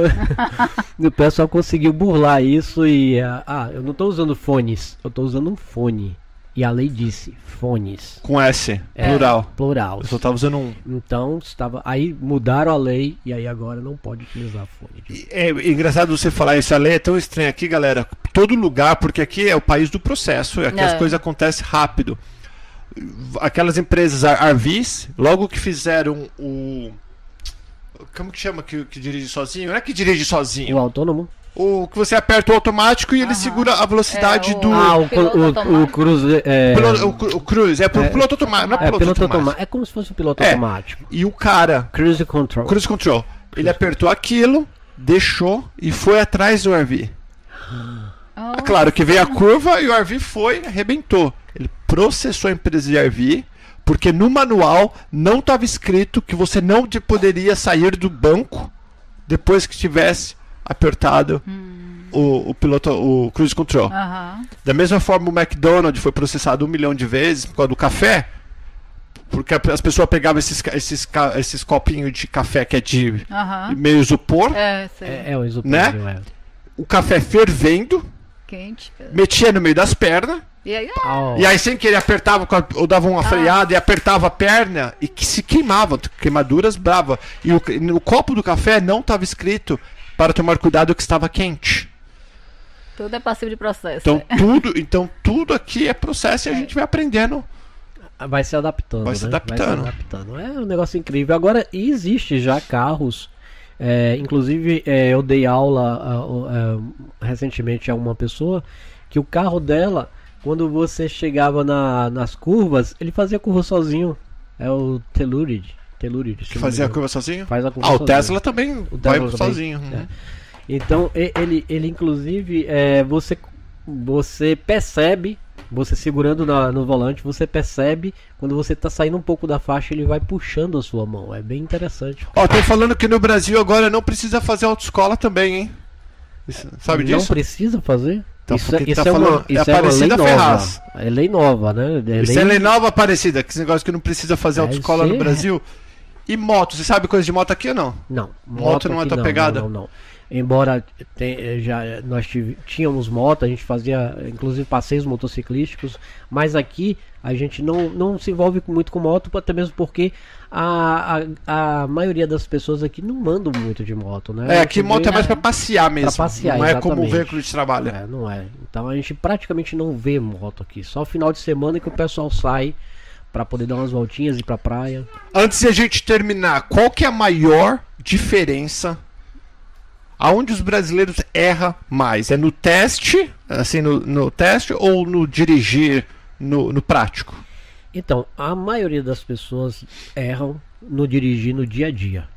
o pessoal conseguiu burlar isso e ah, ah, eu não estou usando fones, eu estou usando um fone. E a lei disse fones, Com S, É. plural. plural. Eu só tava usando um. Então estava aí mudaram a lei e aí agora não pode utilizar fone. de- É engraçado você falar isso, a lei é tão estranha aqui, galera. Todo lugar, porque aqui é o país do processo, e aqui É. as coisas acontecem rápido. Aquelas empresas ar- RVs, logo que fizeram o. Como que chama que, que dirige sozinho? Não é que dirige O sozinho. autônomo? O que você aperta o automático e ele Aham. segura a velocidade É, o- do. ah, o, o, o, é, o, cru- o cruise, é, pro É. piloto automático, não é é piloto piloto automático. automático. É como se fosse um piloto É. automático. E o cara, Cruise control. cruise control, ele apertou aquilo, deixou e foi atrás do RV. Oh, É claro que veio a curva e o RV foi, arrebentou. Ele processou a empresa de RV porque no manual não estava escrito que você não de- poderia sair do banco depois que tivesse apertado o, o piloto, o cruise control. Da mesma forma, o McDonald's foi processado um milhão de vezes por causa do café. Porque as pessoas pegavam esses, esses, esses copinhos de café que é de meio isopor, É. É, é o isopédio, é. o café fervendo, Quente. metia no meio das pernas, E aí, ah, Oh, e aí sem querer apertava ou dava uma freada e apertava a perna e que se queimava, queimaduras brava. E o, e no copo do café não estava escrito para tomar cuidado que estava quente. tudo é passivo de processo. Então tudo, então tudo aqui é processo e a gente vai aprendendo. vai se adaptando. Vai se né? adaptando. adaptando. É um negócio incrível. Agora, existe já carros. é, inclusive, é, eu dei aula ah, é, recentemente a uma pessoa que o carro dela, quando você chegava na- nas curvas, ele fazia curva sozinho. É o Telluride. Telluride. Que não fazia a curva sozinho? Faz a curva Ah, o sozinho. Tesla também O vai Tesla também. sozinho. É. Então, e- ele, ele inclusive, é, você, você percebe, você segurando na- no volante, você percebe quando você tá saindo um pouco da faixa, ele vai puxando a sua mão. É bem interessante. Ó, tô falando que no Brasil agora não precisa fazer autoescola também, hein? Isso- sabe Não disso? precisa fazer? Então, isso porque isso tá é, uma, falando- é isso é uma lei Aparecida nova. Ferraz. É lei nova, né? É Isso é lei nova aparecida, que esse negócio que não precisa fazer Deve autoescola no ser. Brasil. E moto, você sabe coisa de moto aqui ou não? Não, Moto não é tua pegada? Não, não, não. Embora tem- eh, já nós tínhamos moto, a gente fazia inclusive passeios motociclísticos, mas aqui a gente não, não se envolve muito com moto, até mesmo porque a, a, a maioria das pessoas aqui não mandam muito de moto, né? É, aqui moto é mais pra passear mesmo. passear, não é como exatamente. veículo de trabalho. É, não é. Então a gente praticamente não vê moto aqui. Só final de semana que o pessoal sai pra poder dar umas voltinhas e ir pra praia. Antes de a gente terminar, qual que é a maior diferença? Aonde os brasileiros erram mais? É no teste, assim, no, no teste ou no dirigir no, no prático? Então, a maioria das pessoas erram no dirigir no dia a dia.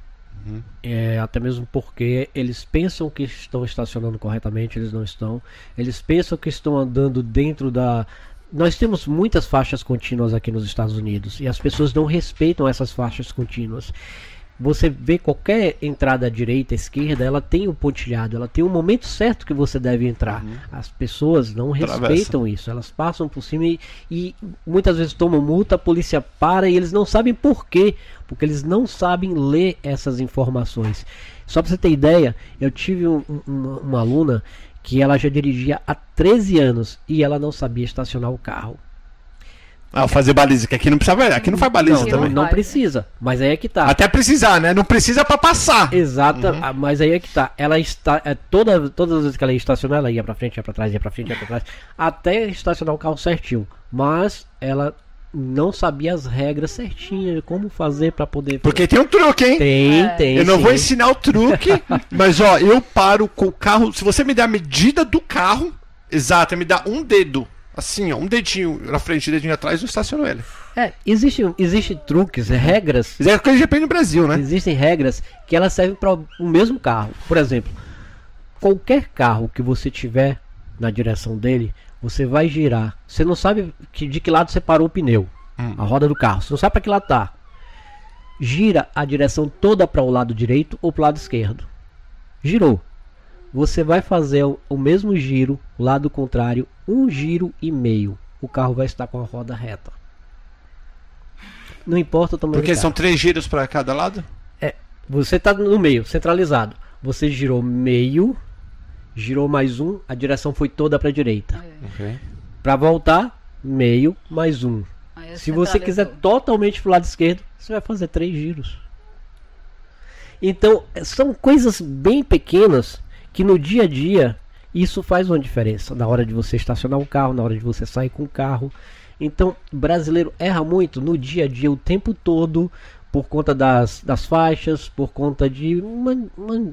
É, até mesmo porque eles pensam que estão estacionando corretamente, eles não estão. Eles pensam que estão andando dentro da. Nós temos muitas faixas contínuas aqui nos Estados Unidos e as pessoas não respeitam essas faixas contínuas. Você vê qualquer entrada à direita, à esquerda, ela tem o pontilhado, ela tem o momento certo que você deve entrar. As pessoas não Atravessa. respeitam isso, elas passam por cima e, e muitas vezes tomam multa, a polícia para e eles não sabem por quê, porque eles não sabem ler essas informações. Só para você ter ideia, eu tive um- um- uma aluna que ela já dirigia há 13 anos e ela não sabia estacionar o carro. Ah, fazer baliza, que aqui não precisa, aqui não faz baliza Não, não, também. não né? precisa, mas aí é que tá. Até precisar, né? Não precisa pra passar. Exata, ah, mas aí é que tá. Ela está. É, toda, todas as vezes que ela ia estacionar, ela ia pra frente, ia pra trás, ia pra frente, ia pra trás, até estacionar o carro certinho. Mas ela não sabia as regras certinhas de como fazer pra poder. Porque tem um truque, hein? tem, É. tem. Eu não sim. vou ensinar o truque, mas ó, eu paro com o carro. Se você me der a medida do carro, exato, me dá um dedo. Assim, ó, um dedinho na frente, um dedinho atrás, eu estaciono ele. É, existe, existe truques, regras. Mas é coisa de GP no Brasil, né? Existem regras que elas servem para o mesmo carro. Por exemplo, qualquer carro que você tiver na direção dele, você vai girar. Você não sabe que, de que lado você parou o pneu, Hum. a roda do carro. Você não sabe para que lado tá. gira a direção toda para o lado direito ou para o lado esquerdo. Girou. Você vai fazer o, o mesmo giro, lado contrário, um giro e meio. O carro vai estar com a roda reta. Não importa o tamanho Porque são três giros pra cada lado? Você está no meio, centralizado. Você girou meio, girou mais um, a direção foi toda para a direita. Ok. Para voltar, meio mais um. Se você quiser centralizou. totalmente pro lado esquerdo, você vai fazer três giros. Então, são coisas bem pequenas que no dia a dia isso faz uma diferença. Na hora de você estacionar o carro, na hora de você sair com o carro. Então, o brasileiro erra muito no dia a dia, o tempo todo, por conta das, das faixas, por conta de uma, uma,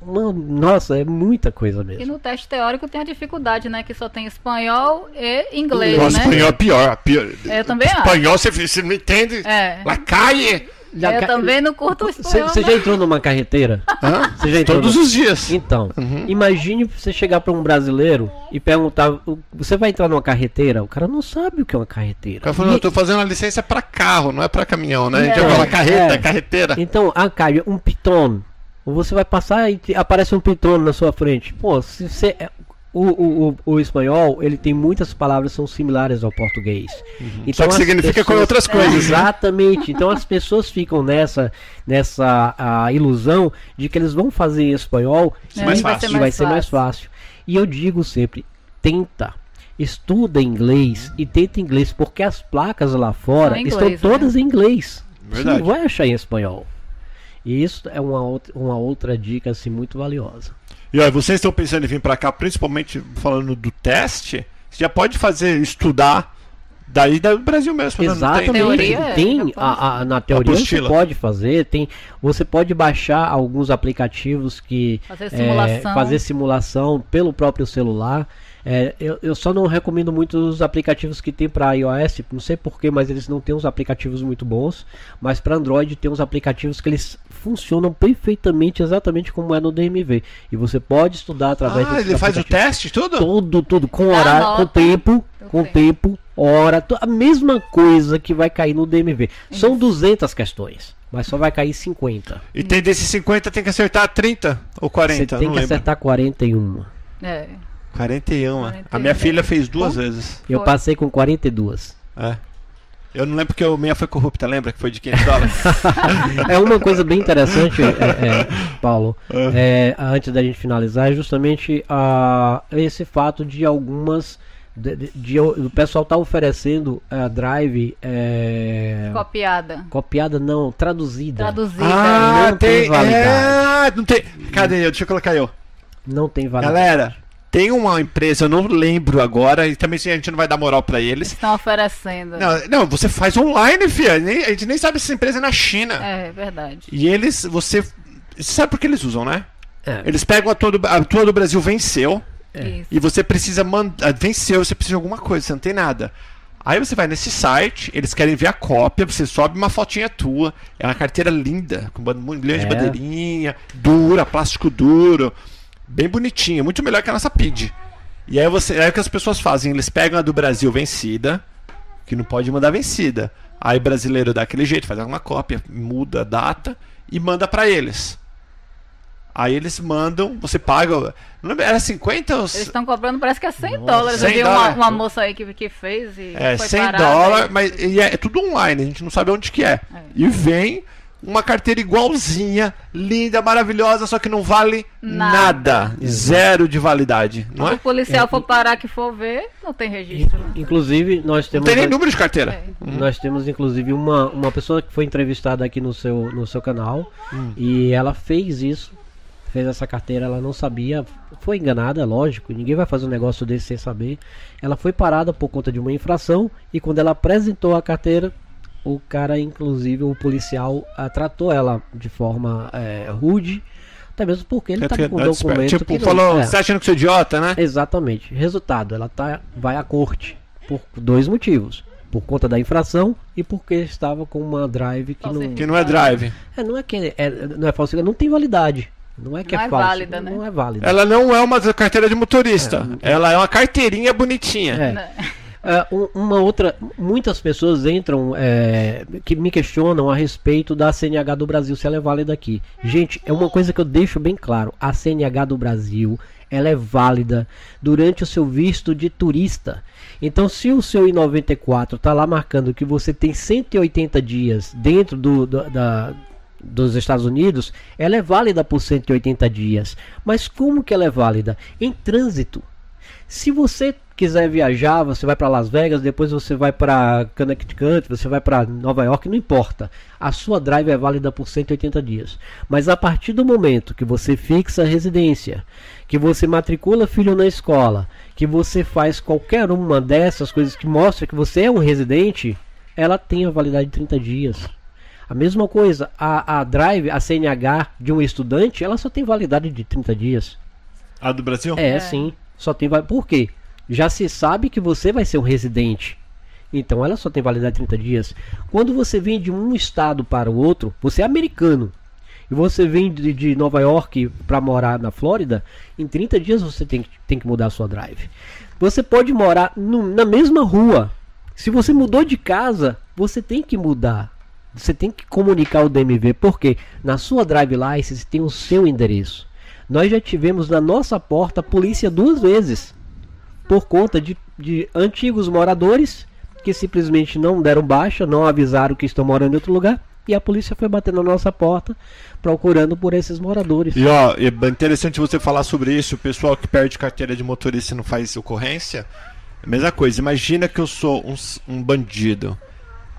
uma- Nossa, é muita coisa E mesmo. no teste teórico tem a dificuldade, né? Que só tem espanhol e inglês, Nossa, né? espanhol é pior. pior. Eu também acho. Espanhol, você, você não entende? É. Lá cai! Já Eu ca- também não curto espanhol. você já entrou numa carreteira? Hã? Você já entrou Todos no- os dias. Então, imagine você chegar para um brasileiro e perguntar: você vai entrar numa carreteira? O cara não sabe o que é uma carreteira. O cara falou, E- eu tô fazendo a licença pra carro, não é pra caminhão, né? A gente É. vai falar carreta, É. carreteira. Então, ah, Caio, um piton. Você vai passar e te- aparece um piton na sua frente. Pô, se você. é- O, o, o, o espanhol, ele tem muitas palavras que são similares ao português. Então, Só que significa com outras coisas, né? Exatamente. Então as pessoas ficam nessa, nessa a, ilusão de que eles vão fazer em espanhol É, e mais vai fácil. ser e vai mais ser mais fácil. fácil. E eu digo sempre, tenta. Estuda inglês e tenta inglês, porque as placas lá fora em estão inglês, né? todas em inglês. Verdade. Você não vai achar em espanhol. E isso é uma outra, uma outra dica assim, muito valiosa. E olha, vocês estão pensando em vir pra cá, principalmente falando do teste, você já pode fazer, estudar daí do Brasil mesmo. né? Não tem- Exatamente. Teoria, é, tem a, a- na teoria você apostila. pode fazer, tem você pode baixar alguns aplicativos que Fazer é, simulação. fazer simulação pelo próprio celular. É, eu, eu só não recomendo muito os aplicativos que tem para iOS, não sei porquê, mas eles não têm uns aplicativos muito bons. Mas para Android tem uns aplicativos que eles funcionam perfeitamente, exatamente como é no DMV. E você pode estudar através Ah, ele faz o teste tudo? Tudo, tudo, com horário, com tempo, com tempo. tempo, hora, tu- a mesma coisa que vai cair no DMV. São 200 questões, mas só vai cair 50. E tem desses 50, tem que acertar 30 ou 40, Você tem não que lembro. acertar 41. É. 41. A 41. minha filha fez duas vezes. Eu Foi. passei com 42. É. Eu não lembro porque o minha foi corrupta, lembra? Que foi de 500 dólares. É uma coisa bem interessante, é, é, Paulo, é, antes da gente finalizar, é justamente ah, esse fato de algumas. De, de- de- o pessoal tá oferecendo a drive é, Copiada. copiada, não, traduzida. Traduzida. ah, Não tem tem. validade. É, não tem. Cadê eu? Deixa eu colocar eu. Não tem validade. Galera, tem uma empresa, eu não lembro agora, e também assim, a gente não vai dar moral pra eles. Estão oferecendo. Não, não, você faz online, filha. Nem- a gente nem sabe se essa empresa é na China. É, verdade. E eles, você. Você sabe por que eles usam, né? É. Eles pegam a tua do, a tua do Brasil venceu. Isso. E você precisa mandar. Venceu, você precisa de alguma coisa, você não tem nada. Aí você vai nesse site, eles querem ver a cópia, você sobe uma fotinha tua. É uma carteira linda, com milhões de É. bandeirinha, dura, plástico duro. Bem bonitinha, muito melhor que a nossa PID. E aí você. Aí o que as pessoas fazem? Eles pegam a do Brasil vencida, que não pode mandar vencida. Aí brasileiro dá aquele jeito, faz alguma cópia, muda a data e manda pra eles. Aí eles mandam, você paga. Não lembro, era 50 ou Eles estão cobrando, parece que é 100 Nossa, dólares. Eu 100 vi uma, uma moça aí que, que fez e É, foi 100 parada dólares, mas é, é tudo online, a gente não sabe onde que é. E vem uma carteira igualzinha, linda, maravilhosa, só que não vale nada. Nada. Zero de validade, não Se é? o policial for parar que for ver, não tem registro. Né? Inclusive, nós Não temos. tem nem número de carteira. É. Nós temos inclusive uma, uma pessoa que foi entrevistada aqui no seu, no seu canal Hum. e ela fez isso, fez essa carteira, ela não sabia, foi enganada, lógico, ninguém vai fazer um negócio desse sem saber. Ela foi parada por conta de uma infração e quando ela apresentou a carteira, o cara, inclusive o policial, ah, tratou ela de forma eh, rude, até mesmo porque ele tá com um documento tipo, que não- falou, é. você tá achando que você é idiota, né? Exatamente. Resultado, ela tá, vai à corte por dois motivos. Por conta da infração e porque estava com uma drive que não. Que não é drive. É, não é que é, não é falsa, não tem validade. Não é que Não é, é falsa. válida, né? Não é válida. Ela não é uma carteira de motorista. Ela é uma carteirinha bonitinha. É. Um- uma outra, muitas pessoas entram é, que me questionam a respeito da CNH do Brasil, se ela é válida aqui. Gente, é uma coisa que eu deixo bem claro: a CNH do Brasil ela é válida durante o seu visto de turista. Então, se o seu I-94 está lá marcando que você tem 180 dias dentro do, do- da, dos Estados Unidos, ela é válida por 180 dias. Mas como que ela é válida? Em trânsito. Se você quiser viajar, você vai para Las Vegas, depois você vai para Connecticut, você vai para Nova York, não importa. A sua drive é válida por 180 dias. Mas a partir do momento que você fixa a residência, que você matricula filho na escola, que você faz qualquer uma dessas coisas que mostra que você é um residente, ela tem a validade de 30 dias. A mesma coisa, a, a drive, a CNH de um estudante, ela só tem validade de 30 dias. A do Brasil? É, sim. Só tem Por quê? Já se sabe que você vai ser um residente. Então ela só tem validade de 30 dias. Quando você vem de um estado para o outro, você é americano. E você vem de, de Nova York para morar na Flórida, em 30 dias você tem, que- tem que mudar a sua drive. Você pode morar no- na mesma rua. Se você mudou de casa, você tem que mudar. Você tem que comunicar o DMV, porque na sua drive license tem o seu endereço. Nós já tivemos na nossa porta a polícia duas vezes por conta de, de antigos moradores que simplesmente não deram baixa, não avisaram que estão morando em outro lugar e a polícia foi bater na nossa porta procurando por esses moradores. E ó, é bem interessante você falar sobre isso. O pessoal que perde carteira de motorista e não faz ocorrência. É a mesma coisa. Imagina que eu sou um, um bandido.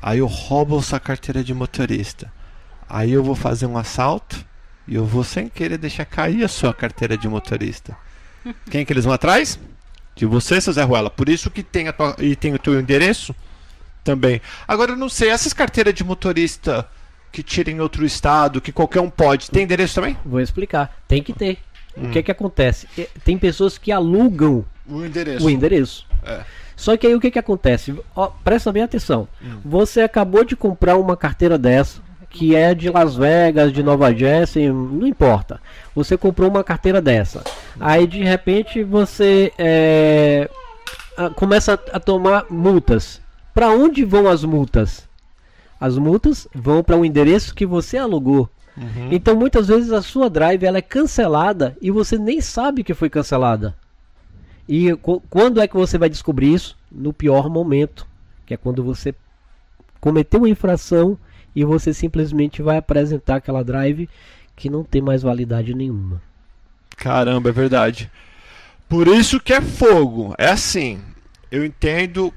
Aí eu roubo sua carteira de motorista. Aí eu vou fazer um assalto e eu vou sem querer deixar cair a sua carteira de motorista. Quem que eles vão atrás? De você, Zé Ruela. Por isso que tem, tua, e tem o teu endereço também. Agora eu não sei, essas carteiras de motorista que tira em outro estado, que qualquer um pode, tem endereço também? Vou explicar. Tem que ter. O que é que acontece? Tem pessoas que alugam O endereço. o endereço. É. Só que aí o que, que acontece? Ó, presta bem atenção. Você acabou de comprar uma carteira dessa, que é de Las Vegas, de Nova Jersey, não importa. Você comprou uma carteira dessa. Aí de repente você é, começa a, tomar multas. Para onde vão as multas? As multas vão para o endereço que você alugou. Então muitas vezes a sua drive ela é cancelada e você nem sabe que foi cancelada. E qu- quando é que você vai descobrir isso? No pior momento, que é quando você cometeu uma infração e você simplesmente vai apresentar aquela drive que não tem mais validade nenhuma. Caramba, é verdade. Por isso que é fogo. É assim. Eu entendo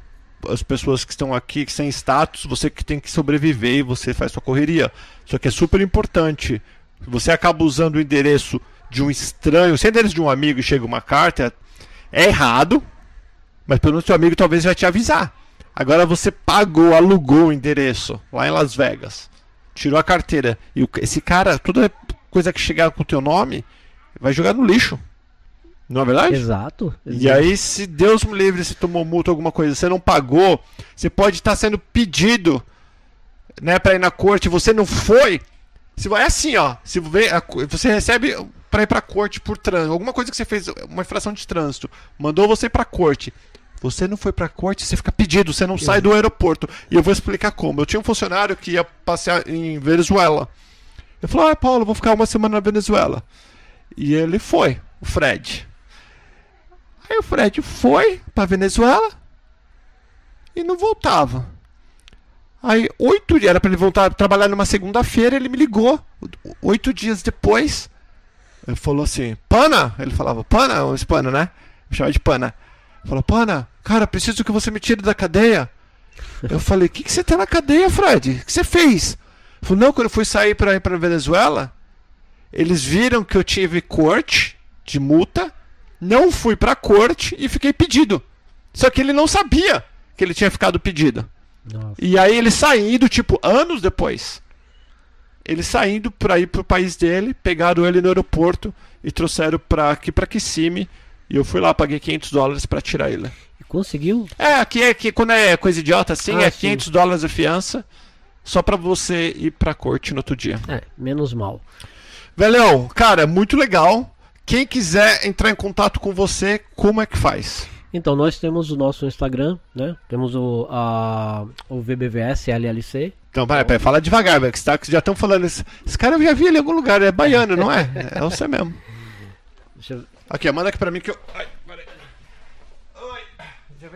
as pessoas que estão aqui, que sem status, você que tem que sobreviver e você faz sua correria. Só que é super importante. Você acaba usando o endereço de um estranho, sem endereço de um amigo e chega uma carta, é errado. Mas pelo menos seu amigo talvez vai te avisar. Agora você pagou, alugou o endereço lá em Las Vegas. Tirou a carteira. E esse cara, toda coisa que chegar com o teu nome, vai jogar no lixo. Não é verdade? Exato. E aí, se Deus me livre, se tomou multa alguma coisa, você não pagou, você pode estar sendo pedido, né, para ir na corte, você não foi. Se é assim, ó, se você recebe para ir pra corte por trânsito, alguma coisa que você fez, uma infração de trânsito, mandou você pra corte. Você não foi pra corte, você fica pedido, você não sai do aeroporto. E eu vou explicar como. Eu tinha um funcionário que ia passear em Venezuela. Ele falou: "Ah, Paulo, eu vou ficar uma semana na Venezuela". E ele foi, o Fred. Aí o Fred foi pra Venezuela e não voltava. Aí, oito dias, era pra ele voltar a trabalhar numa segunda-feira, ele me ligou. Oito dias depois, ele falou assim: Pana? Ele falava: Pana, esse Pana, né? Me chamava de Pana. Falou: Pana, cara, preciso que você me tire da cadeia. Eu falei: O que, que você tá na cadeia, Fred? O que você fez? Ele falou: Não, quando eu fui sair pra ir pra Venezuela, eles viram que eu tive corte de multa, não fui pra corte e fiquei pedido. Só que ele não sabia que ele tinha ficado pedido. Nossa. E aí ele saindo, tipo, anos depois. Ele saindo pra ir pro país dele, pegaram ele no aeroporto e trouxeram pra, aqui pra Kissimmee. E eu fui lá, paguei 500 dólares pra tirar ele. Conseguiu? É, aqui é que quando é coisa idiota assim, Ah, é sim. 500 dólares de fiança. Só pra você ir pra corte no outro dia. É, menos mal. Velhão, cara, muito legal. Quem quiser entrar em contato com você, como é que faz? Então, nós temos o nosso Instagram, né? Temos o, a, o VBVS LLC. Então, vai, peraí, fala devagar, velho, que você tá- que já estão falando isso. Esse cara eu já vi ele em algum lugar, é baiano, não é? É você mesmo. Deixa eu- Aqui, manda aqui pra mim que eu. Ai.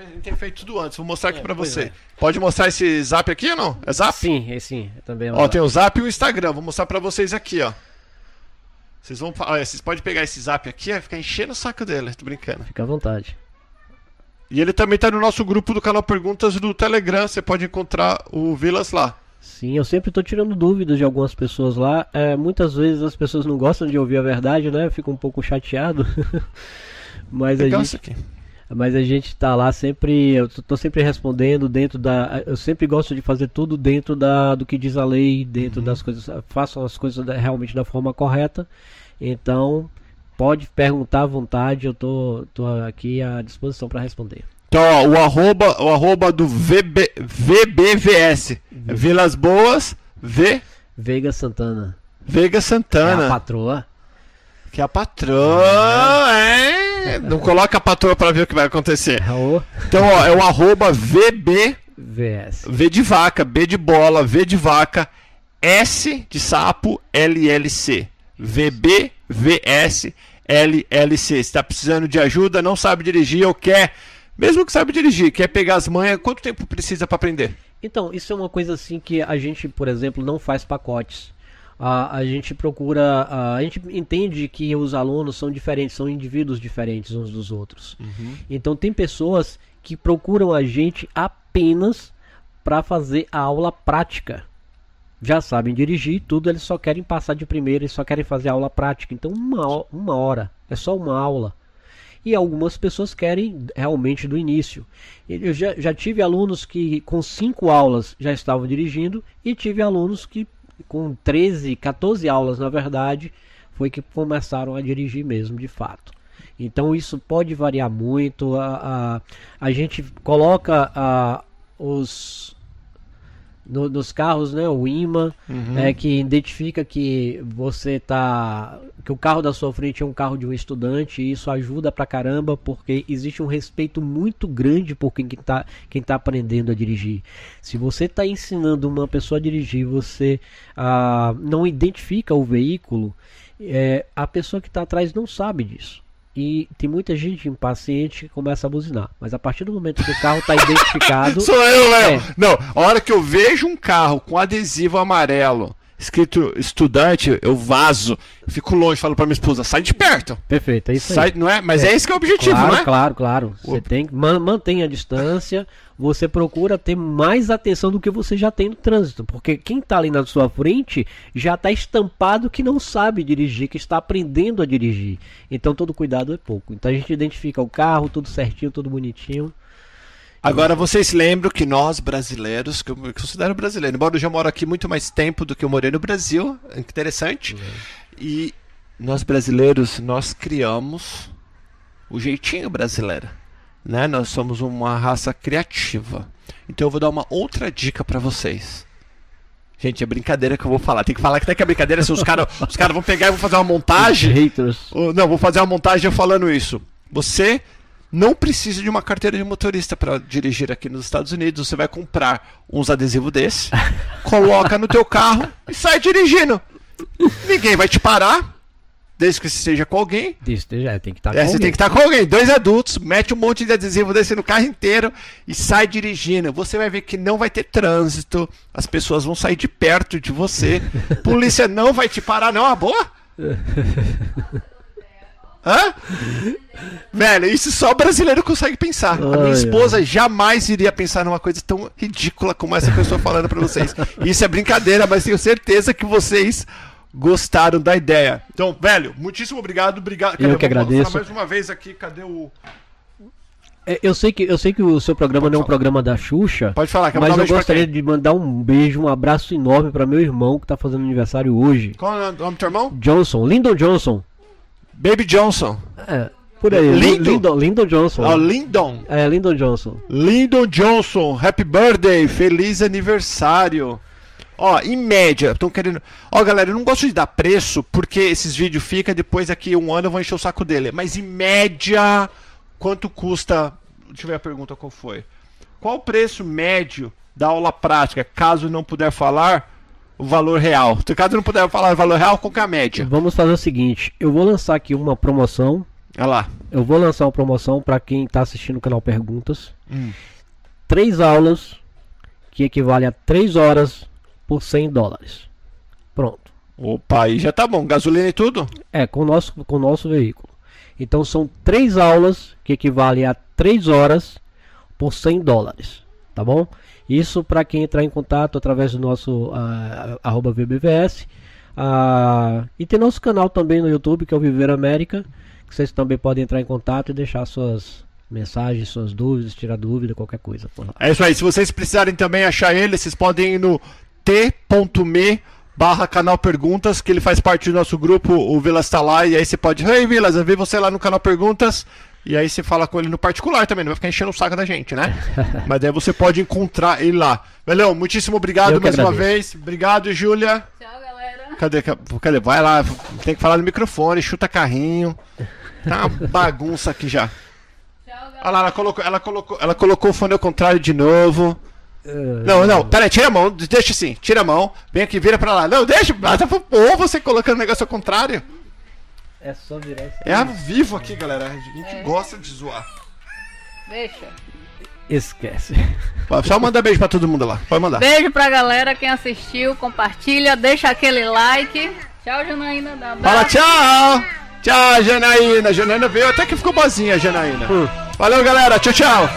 Ele tem feito tudo antes, vou mostrar aqui É, pra você. é. Pode mostrar esse zap aqui ou não? É zap? Sim, é sim, também é Ó, um- tem o zap e o Instagram, vou mostrar pra vocês aqui, ó. Vocês vão. Olha, vocês podem pegar esse zap aqui e ficar enchendo o saco dele, tô brincando. Fica à vontade. E ele também tá no nosso grupo do canal Perguntas do Telegram, você pode encontrar o Vilas lá. Sim, eu sempre estou tirando dúvidas de algumas pessoas lá. É, muitas vezes as pessoas não gostam de ouvir a verdade, né? Eu fico um pouco chateado. mas, a Legal gente, isso aqui. Mas a gente tá lá sempre. Eu tô- tô sempre respondendo dentro da. Eu sempre gosto de fazer tudo dentro da, do que diz a lei, dentro das coisas. Façam as coisas da- realmente da forma correta. Então, pode perguntar à vontade, eu tô, tô aqui à disposição para responder. Então, ó, o arroba, o arroba do VB, VBVS. É Vilas Boas, V, Veiga Santana. Veiga É a Santana. patroa. que é a patroa, é. Não coloca a patroa pra ver o que vai acontecer. Então, ó, é o arroba VB, VS. V de vaca, B de bola, V de vaca, S de sapo, LLC. VBVS LLC. Se tá precisando de ajuda, não sabe dirigir ou quer, mesmo que sabe dirigir, quer pegar as manhas, quanto tempo precisa pra aprender? Então, isso é uma coisa assim que a gente, por exemplo, não faz pacotes. A, a gente procura, a, a gente entende que os alunos são diferentes, são indivíduos diferentes uns dos outros. Então, tem pessoas que procuram a gente apenas para fazer a aula prática. Já sabem dirigir tudo, eles só querem passar de primeira, eles só querem fazer aula prática. Então, uma, uma hora, é só uma aula. E algumas pessoas querem realmente do início. Eu já, já tive alunos que com cinco aulas já estavam dirigindo e tive alunos que com 13, 14 aulas, na verdade, foi que começaram a dirigir mesmo, de fato. Então isso pode variar muito. A, a, a gente coloca a, os no- nos carros, né, o imã, é, que identifica que você tá, que o carro da sua frente é um carro de um estudante, e isso ajuda pra caramba, porque existe um respeito muito grande por quem está quem tá aprendendo a dirigir. Se você está ensinando uma pessoa a dirigir, você ah, não identifica o veículo, é, a pessoa que está atrás não sabe disso. E tem muita gente impaciente que começa a buzinar. Mas a partir do momento que o carro está identificado. Sou eu, Léo! É. Não, a hora que eu vejo um carro com adesivo amarelo, escrito estudante, eu vazo, fico longe, falo pra minha esposa, sai de perto. Perfeito, é isso aí. Sai, não é? Mas é, esse que é o objetivo, claro, não é? claro, claro. Você tem que man, mantém a distância. Você procura ter mais atenção do que você já tem no trânsito, porque quem está ali na sua frente já está estampado que não sabe dirigir, que está aprendendo a dirigir. Então todo cuidado é pouco. Então a gente identifica o carro, tudo certinho, tudo bonitinho. Agora vocês lembram que nós brasileiros, que eu me considero brasileiro, embora eu já moro aqui muito mais tempo do que eu morei no Brasil, é interessante. E nós brasileiros, nós criamos o jeitinho brasileiro, né? Nós somos uma raça criativa. Então eu vou dar uma outra dica pra vocês. Gente, é brincadeira que eu vou falar. Tem que falar que até que é brincadeira, se os caras os cara vão pegar e vão fazer uma montagem. Haters. Não, vou fazer uma montagem falando isso. Você não precisa de uma carteira de motorista para dirigir aqui nos Estados Unidos. Você vai comprar uns adesivos desse, coloca no teu carro e sai dirigindo. Ninguém vai te parar, desde que você esteja com alguém. Isso, já tem que estar É, você tem que estar com alguém, dois adultos, mete um monte de adesivo desse no carro inteiro e sai dirigindo. Você vai ver que não vai ter trânsito, as pessoas vão sair de perto de você, polícia não vai te parar, não, a boa? Hã? Velho, isso só brasileiro consegue pensar. A minha Ai, esposa jamais iria pensar numa coisa tão ridícula como essa que estou falando pra vocês. Isso é brincadeira, mas tenho certeza que vocês gostaram da ideia. Então, velho, muitíssimo obrigado. Obrigado. Eu que falar agradeço. mais uma vez aqui, cadê o. É, Eu sei que eu sei que o seu programa não é um programa da Xuxa. Pode falar, quer Mas mandar um eu gostaria de mandar um beijo, um abraço enorme para meu irmão que tá fazendo aniversário hoje. Qual é o nome do teu irmão? Johnson, Lyndon Johnson. Baby Johnson. É, por aí. Lindo? Lyndon, Lyndon Johnson. Ó, Lyndon. É, Lyndon Johnson. Lyndon Johnson, happy birthday, feliz aniversário. Ó, em média, estão querendo. Ó, galera, eu não gosto de dar preço porque esses vídeos ficam depois daqui um ano eu vou encher o saco dele. Mas em média, quanto custa deixa eu ver a pergunta qual foi. Qual o preço médio da aula prática, caso não puder falar o valor real? Se caso não puder falar o valor real, qual que é a média? Vamos fazer o seguinte, eu vou lançar aqui uma promoção. Olha lá. Eu vou lançar uma promoção para quem está assistindo o canal Perguntas. Hum. Três aulas que equivale a três horas por 100 dólares. Pronto. Opa, aí já tá bom. Gasolina e tudo? É, com o nosso, com o nosso veículo. Então são três aulas que equivalem a três horas por 100 dólares. Tá bom? Isso para quem entrar em contato através do nosso uh, arroba VBVS. Uh, e tem nosso canal também no YouTube, que é o Viver América. Que vocês também podem entrar em contato e deixar suas mensagens, suas dúvidas, tirar dúvida, qualquer coisa. É isso aí. Se vocês precisarem também achar ele, vocês podem ir no t.me barra canal Perguntas, que ele faz parte do nosso grupo, o Vilas tá lá, e aí você pode, hey Vilas, eu vi você lá no canal Perguntas, e aí você fala com ele no particular também, não vai ficar enchendo o saco da gente, né? Mas daí você pode encontrar ele lá. Velhão, muitíssimo obrigado mais uma vez. Obrigado, Júlia. Tchau, galera. Cadê? Cadê? Vai lá, tem que falar no microfone, chuta carrinho. Tá uma bagunça aqui já. Olha lá, ela colocou, ela colocou, ela colocou o fone ao contrário de novo. Não, não, peraí, tira a mão, deixa assim, tira a mão, vem aqui, vira pra lá. Não, deixa, ou você colocando o negócio ao contrário. É só virar esse É ao vivo aqui, galera. A gente é. gosta de zoar. Deixa. Esquece. Só manda beijo pra todo mundo lá. Pode mandar. Beijo pra galera, quem assistiu, compartilha, deixa aquele like. Tchau, Janaína. Dá Fala tchau! Tchau, Janaína. Janaína veio até que ficou boazinha, Janaína. Hum. Valeu, galera. Tchau, tchau.